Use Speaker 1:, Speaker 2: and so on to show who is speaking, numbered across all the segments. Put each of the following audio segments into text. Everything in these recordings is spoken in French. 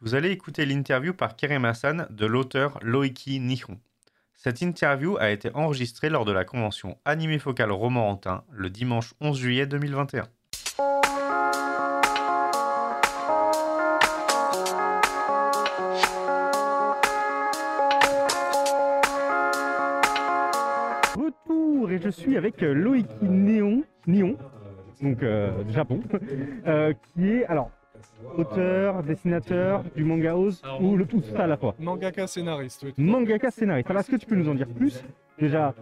Speaker 1: Vous allez écouter l'interview par Kerem Hassan de l'auteur Loiki Nihon. Cette interview a été enregistrée lors de la convention Animé Focal Romorantin le dimanche 11 juillet 2021.
Speaker 2: Et je suis avec euh, Loïki Néon, Néon donc euh, Japon, euh, qui est alors auteur, dessinateur du manga Oz ou le tout ça à la fois.
Speaker 3: Mangaka scénariste. oui.
Speaker 2: Mangaka scénariste. Alors est-ce que tu peux nous en dire plus déjà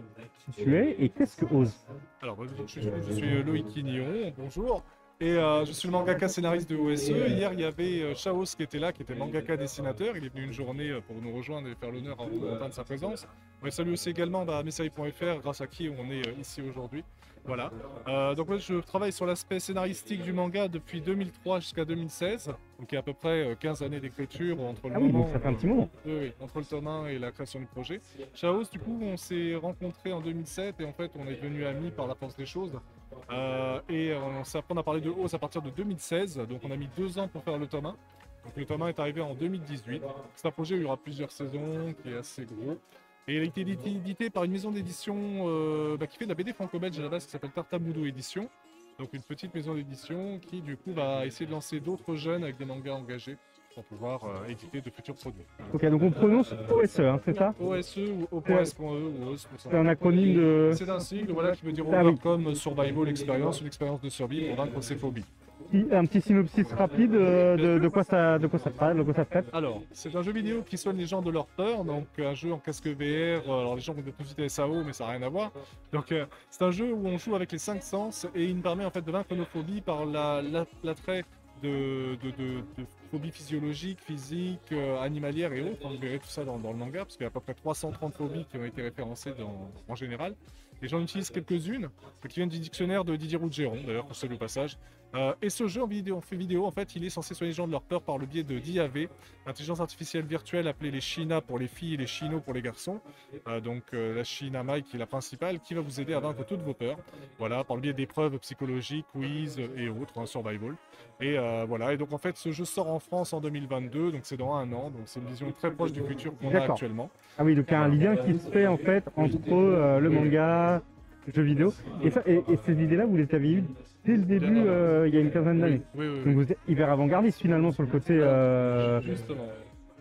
Speaker 2: qui tu es et qu'est-ce que Oz
Speaker 3: Alors, je, suis- je suis Loïc Quignon, bonjour. Et euh, je suis le mangaka scénariste de OSE. Hier, il y avait euh, Chaos qui était là, qui était mangaka dessinateur. Il est venu une journée euh, pour nous rejoindre et faire l'honneur à Romorantin de sa présence. On salue aussi également bah, Messaï.fr, grâce à qui on est euh, ici aujourd'hui. Voilà. Euh, donc moi, je travaille sur l'aspect scénaristique du manga depuis 2003 jusqu'à 2016. Donc il y a à peu près euh, 15 années d'écriture entre le
Speaker 2: Ah oui,
Speaker 3: moment
Speaker 2: donc ça fait un petit moment.
Speaker 3: Oui, oui, entre le tome 1 et la création du projet. Chaos, du coup, on s'est rencontrés en 2007 et en fait, on est devenus amis par la force des choses. Euh, et on s'est à parler de Oz à partir de 2016, donc on a mis deux ans pour faire le tome 1. Donc le tome 1 est arrivé en 2018. C'est un projet où il y aura plusieurs saisons, qui est assez gros. Et il a été édité, édité par une maison d'édition euh, bah, qui fait de la BD franco-belge à la base, qui s'appelle Tartamudo Édition. Donc une petite maison d'édition qui, du coup, va essayer de lancer d'autres jeunes avec des mangas engagés pour pouvoir euh, éditer de futurs produits.
Speaker 2: Ok, donc on prononce OSE, hein, c'est ça
Speaker 3: OSE ou OPS.e ou OS pour ça.
Speaker 2: C'est un acronyme de.
Speaker 3: C'est un sigle voilà, qui veut dire
Speaker 2: Ah oui.
Speaker 3: Overcome Survival Experience, une expérience de survie pour vaincre ses phobies.
Speaker 2: Un petit synopsis rapide euh, de, de quoi ça, de quoi ça parle, de quoi ça traite.
Speaker 3: Alors, c'est un jeu vidéo qui soigne les gens de leur peur, donc un jeu en casque VR. euh, Alors, les gens vont tout de suite SAO, mais ça n'a rien à voir. Donc, euh, c'est un jeu où on joue avec les cinq sens et il nous permet en fait de vaincre nos phobies par la- la- l'attrait de, de, de- de phobies physiologiques, physiques, euh, animalières et autres. Vous verrez tout ça dans, le manga, parce qu'il y a à peu près 330 phobies qui ont été référencées en général. Et j'en utilise quelques-unes, euh, qui viennent du dictionnaire de Didier Rougeron, d'ailleurs, pour le passage. Euh, et ce jeu en vidéo, en fait il est censé soigner les gens de leur peur par le biais de DIAV, intelligence artificielle virtuelle appelée les China pour les filles et les Chino pour les garçons. Donc la China Mai qui est la principale, qui va vous aider à vaincre toutes vos peurs. Voilà, par le biais d'épreuves psychologiques, quiz et autres, hein, survival. Et voilà, et donc en fait ce jeu sort en France en 2022, donc c'est dans un an, donc c'est une vision très proche du futur qu'on a actuellement.
Speaker 2: Ah oui, donc il y a un lien qui se fait en fait entre euh, le manga, le jeu vidéo. Et, ça, et, et ces idées-là, vous les aviez eues dès le début, euh, il y a une quinzaine d'années.
Speaker 3: Oui, oui, oui.
Speaker 2: Donc vous êtes hyper avant-gardiste finalement sur le côté euh,
Speaker 3: Justement.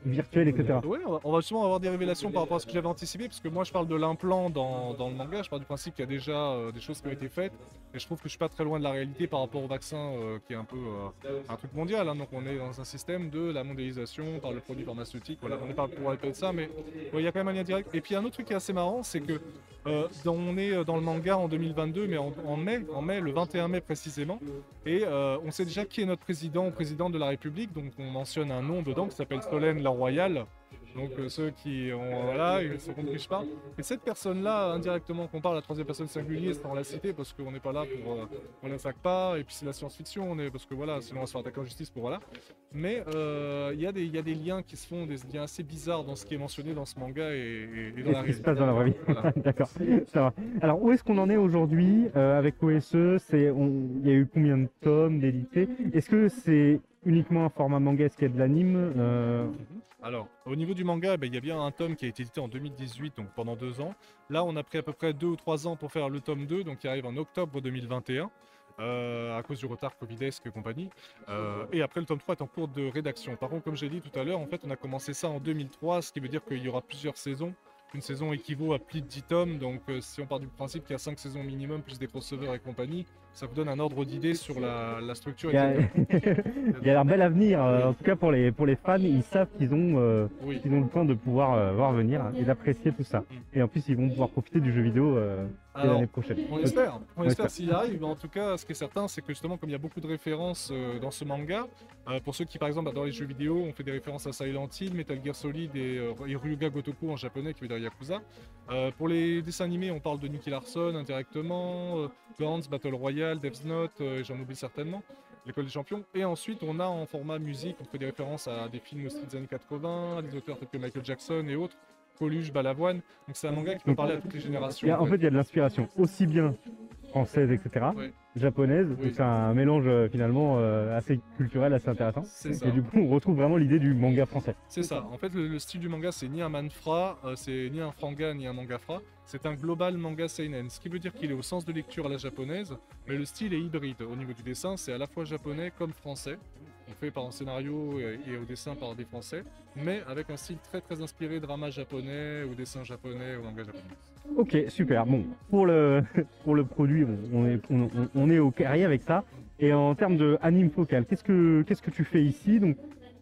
Speaker 2: Virtuel, etc.
Speaker 3: Oui, on va- on va justement avoir des révélations par rapport à ce que j'avais anticipé, parce que moi je parle de l'implant dans, dans le manga, je parle du principe qu'il y a déjà euh, des choses qui ont été faites, et je trouve que je suis pas très loin de la réalité par rapport au vaccin euh, qui est un peu euh, un truc mondial, hein. donc on est dans un système de la mondialisation par le produit pharmaceutique, voilà, on n'est pas pour de ça, mais ouais, il y a quand même un lien direct. Et puis un autre truc qui est assez marrant, c'est que euh, dans- on est dans le manga en 2022, mais en, en mai, en mai, le 21 mai précisément, et euh, on sait déjà qui est notre président, président de la République, donc on mentionne un nom dedans qui s'appelle Solène Royale. Donc euh, ceux qui ont voilà, ils se je parle. Et cette personne-là, indirectement, qu'on parle à la troisième personne singulier, c'est on la citer parce qu'on n'est pas là pour, euh, on l'attaque pas. Et puis c'est la science-fiction, on est parce que voilà, sinon on va se faire attaquer en justice pour voilà. Mais euh, il y, a des- il y a des liens qui se font, des liens assez bizarres dans ce qui est mentionné dans ce manga et, dans
Speaker 2: Et
Speaker 3: la
Speaker 2: ce qui se
Speaker 3: réalité.
Speaker 2: passe dans la vraie vie.
Speaker 3: Voilà.
Speaker 2: D'accord, ça va. Alors où est-ce qu'on en est aujourd'hui euh, avec OSE C'est, Il y a eu combien de tomes d'édités? Est-ce que c'est uniquement un format manga Est-ce qu'il y a de l'anime Euh,
Speaker 3: Alors, au niveau du manga, ben, il y a bien un tome qui a été édité en 2018, donc pendant deux ans. Là, on a pris à peu près deux ou trois ans pour faire le tome 2, donc qui arrive en octobre 2021. euh, à cause du retard Covidesque et compagnie. Euh, et après, le tome 3 est en cours de rédaction. Par contre, comme j'ai dit tout à l'heure, en fait, on a commencé ça en 2003, ce qui veut dire qu'il y aura plusieurs saisons. Une saison équivaut à plus de 10 tomes, donc euh, si on part du principe qu'il y a 5 saisons minimum, plus des crossovers et compagnie, ça vous donne un ordre d'idée sur la, la structure.
Speaker 2: Il y a,
Speaker 3: exacte.
Speaker 2: il y a un bel avenir. euh, en tout cas pour les pour les fans, ils savent qu'ils ont euh,
Speaker 3: Oui.
Speaker 2: qu'ils ont le temps de pouvoir voir venir et d'apprécier tout ça. Et en plus, ils vont pouvoir profiter du jeu vidéo l'année prochaine.
Speaker 3: On espère, on
Speaker 2: On
Speaker 3: espère s'il arrive. Mais en tout cas, ce qui est certain, c'est que justement, comme il y a beaucoup de références dans ce manga, pour ceux qui, par exemple, adorent les jeux vidéo, on fait des références à Silent Hill, Metal Gear Solid et, et Ryuga Gotoku en japonais, qui veut dire Yakuza. Euh, pour les dessins animés, on parle de Nicky Larson indirectement, euh, Gantz, Battle Royale, Death's Note, euh, j'en oublie certainement. L'école des champions. Et ensuite, on a en format musique, on fait des références à des films aussi des années 80, à des auteurs tels que Michael Jackson et autres. Coluche, Balavoine. Donc c'est un manga qui peut parler à toutes les générations.
Speaker 2: A- en fait,
Speaker 3: fait.
Speaker 2: il y a de l'inspiration aussi bien française, etc.,
Speaker 3: Ouais.
Speaker 2: Japonaise.
Speaker 3: Oui.
Speaker 2: C'est un mélange euh, finalement euh, assez culturel, assez intéressant. Et du coup, on retrouve vraiment l'idée du manga français.
Speaker 3: C'est ça. En fait, le, le style du manga, c'est ni un manfra, euh, c'est ni un franga, ni un mangafra. C'est un global manga seinen, ce qui veut dire qu'il est au sens de lecture à la japonaise, mais le style est hybride. Au niveau du dessin, c'est à la fois japonais comme français. On fait par un scénario et, au dessin par des français, mais avec un style très très inspiré drama japonais, ou dessin japonais, ou manga japonais.
Speaker 2: Ok, super. Bon, pour le, pour le produit, on, est, on, est au carré avec ça. Et en termes de anime focal, qu'est-ce que, qu'est-ce que tu fais ici? Donc,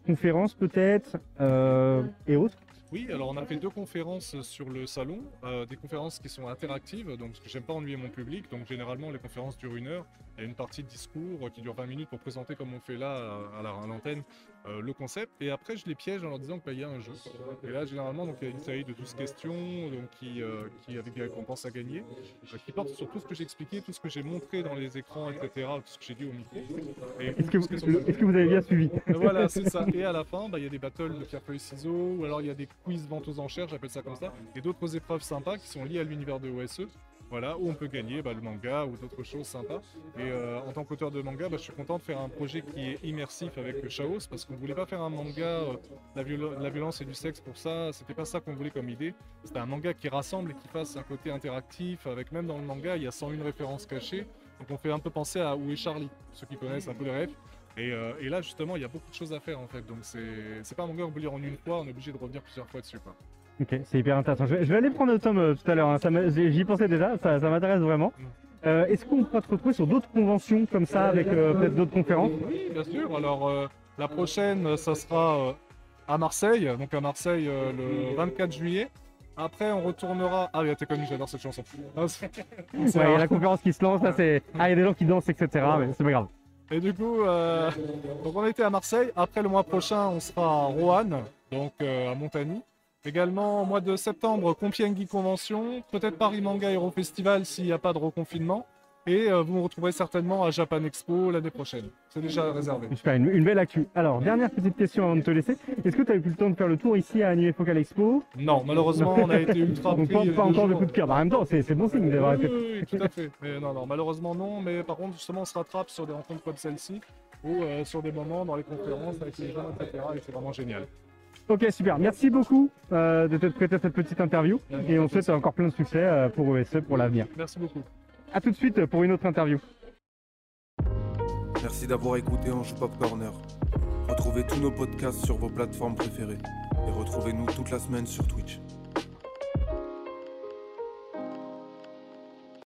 Speaker 2: conférences peut-être euh, et autres?
Speaker 3: Oui, alors on a fait deux conférences sur le salon, euh, des conférences qui sont interactives, donc j'aime pas ennuyer mon public, donc généralement les conférences durent une heure, il y a une partie de discours qui dure 20 minutes pour présenter comme on fait là à l'antenne euh, le concept, et après je les piège en leur disant qu'il y a un jeu. Et là généralement donc il y a une série de 12 questions donc, qui, euh, qui avec des récompenses à gagner, euh, qui portent sur tout ce que j'ai expliqué, tout ce que j'ai montré dans les écrans, etc., tout ce que j'ai dit au micro.
Speaker 2: Est-ce que, vous- est-ce que vous avez bien suivi?
Speaker 3: Voilà, c'est ça. Et à la fin, bah, il y a des battles de pierre-feuille-ciseaux, ou alors il y a des quiz ventes aux enchères, j'appelle ça comme ça, et d'autres épreuves sympas qui sont liées à l'univers de OSE. Voilà, où on peut gagner bah, le manga ou d'autres choses sympas. Et euh, en tant qu'auteur de manga, bah, je suis content de faire un projet qui est immersif avec Chaos, parce qu'on voulait pas faire un manga, euh, la, viol- la violence et du sexe pour ça, c'était pas ça qu'on voulait comme idée. C'était un manga qui rassemble et qui fasse un côté interactif, avec même dans le manga, il y a 101 références cachées. Donc on fait un peu penser à Où est Charlie, ceux qui connaissent un peu les rêves. Et, euh, et là, justement, il y a beaucoup de choses à faire en fait. Donc, c'est pas un manga qu'on peut lire en une fois, on est obligé de revenir plusieurs fois dessus.
Speaker 2: Ok, c'est hyper intéressant. Je vais, je vais aller prendre le tome euh, tout à l'heure. hein. J'y pensais déjà, ça, ça m'intéresse vraiment. Euh, Est-ce qu'on pourra te retrouver sur d'autres conventions comme ça, avec euh, peut-être d'autres conférences?
Speaker 3: Oui, bien sûr. Alors, la prochaine, ça sera à Marseille. Donc, à Marseille le 24 juillet. Après, on retournera. Ah, oui, t'es connu, j'adore cette chanson. Ah,
Speaker 2: Ouais, il y a la conférence qui se lance, là, c'est. Ah, il y a des gens qui dansent, etc. Mais c'est pas grave.
Speaker 3: Et du coup, donc on était à Marseille. Après le mois prochain, on sera à Roanne, donc à Montagny. Également au mois de septembre, Compiègne Convention, peut-être Paris Manga Hero Festival s'il n'y a pas de reconfinement. Et euh, vous me retrouverez certainement à Japan Expo l'année prochaine. C'est déjà réservé.
Speaker 2: Super, une, une belle actu. Alors, dernière petite question avant de te laisser. Est-ce que tu as eu le temps de faire le tour ici à Anime Focal Expo?
Speaker 3: Non, malheureusement, on a été ultra
Speaker 2: Donc,
Speaker 3: pris.
Speaker 2: pas, pas
Speaker 3: deux
Speaker 2: encore de coup de cœur. Bah, en même temps, c'est bon signe d'avoir
Speaker 3: Oui,
Speaker 2: été.
Speaker 3: oui, oui, tout à fait. Mais non, non, malheureusement non. Mais par contre, justement, on se rattrape sur des rencontres comme celle-ci ou euh, sur des moments dans les conférences avec les gens, etc. Et c'est vraiment génial.
Speaker 2: Ok, super. Merci beaucoup euh, de t'être prêté à cette petite interview. Et on te souhaite encore plein de succès euh, pour OSE pour l'avenir.
Speaker 3: Merci beaucoup.
Speaker 2: A tout de suite pour une autre interview.
Speaker 4: Merci d'avoir écouté Ange Pop Corner. Retrouvez tous nos podcasts sur vos plateformes préférées et retrouvez-nous toute la semaine sur Twitch.